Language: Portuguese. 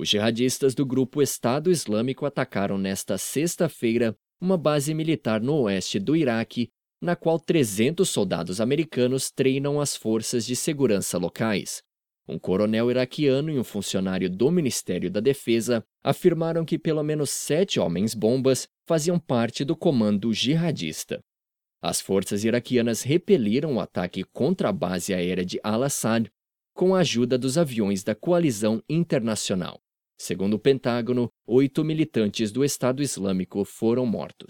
Os jihadistas do grupo Estado Islâmico atacaram nesta sexta-feira uma base militar no oeste do Iraque, na qual 300 soldados americanos treinam as forças de segurança locais. Um coronel iraquiano e um funcionário do Ministério da Defesa afirmaram que pelo menos sete homens-bombas faziam parte do comando jihadista. As forças iraquianas repeliram o ataque contra a base aérea de Al-Assad com a ajuda dos aviões da coalizão internacional. Segundo o Pentágono, oito militantes do Estado Islâmico foram mortos.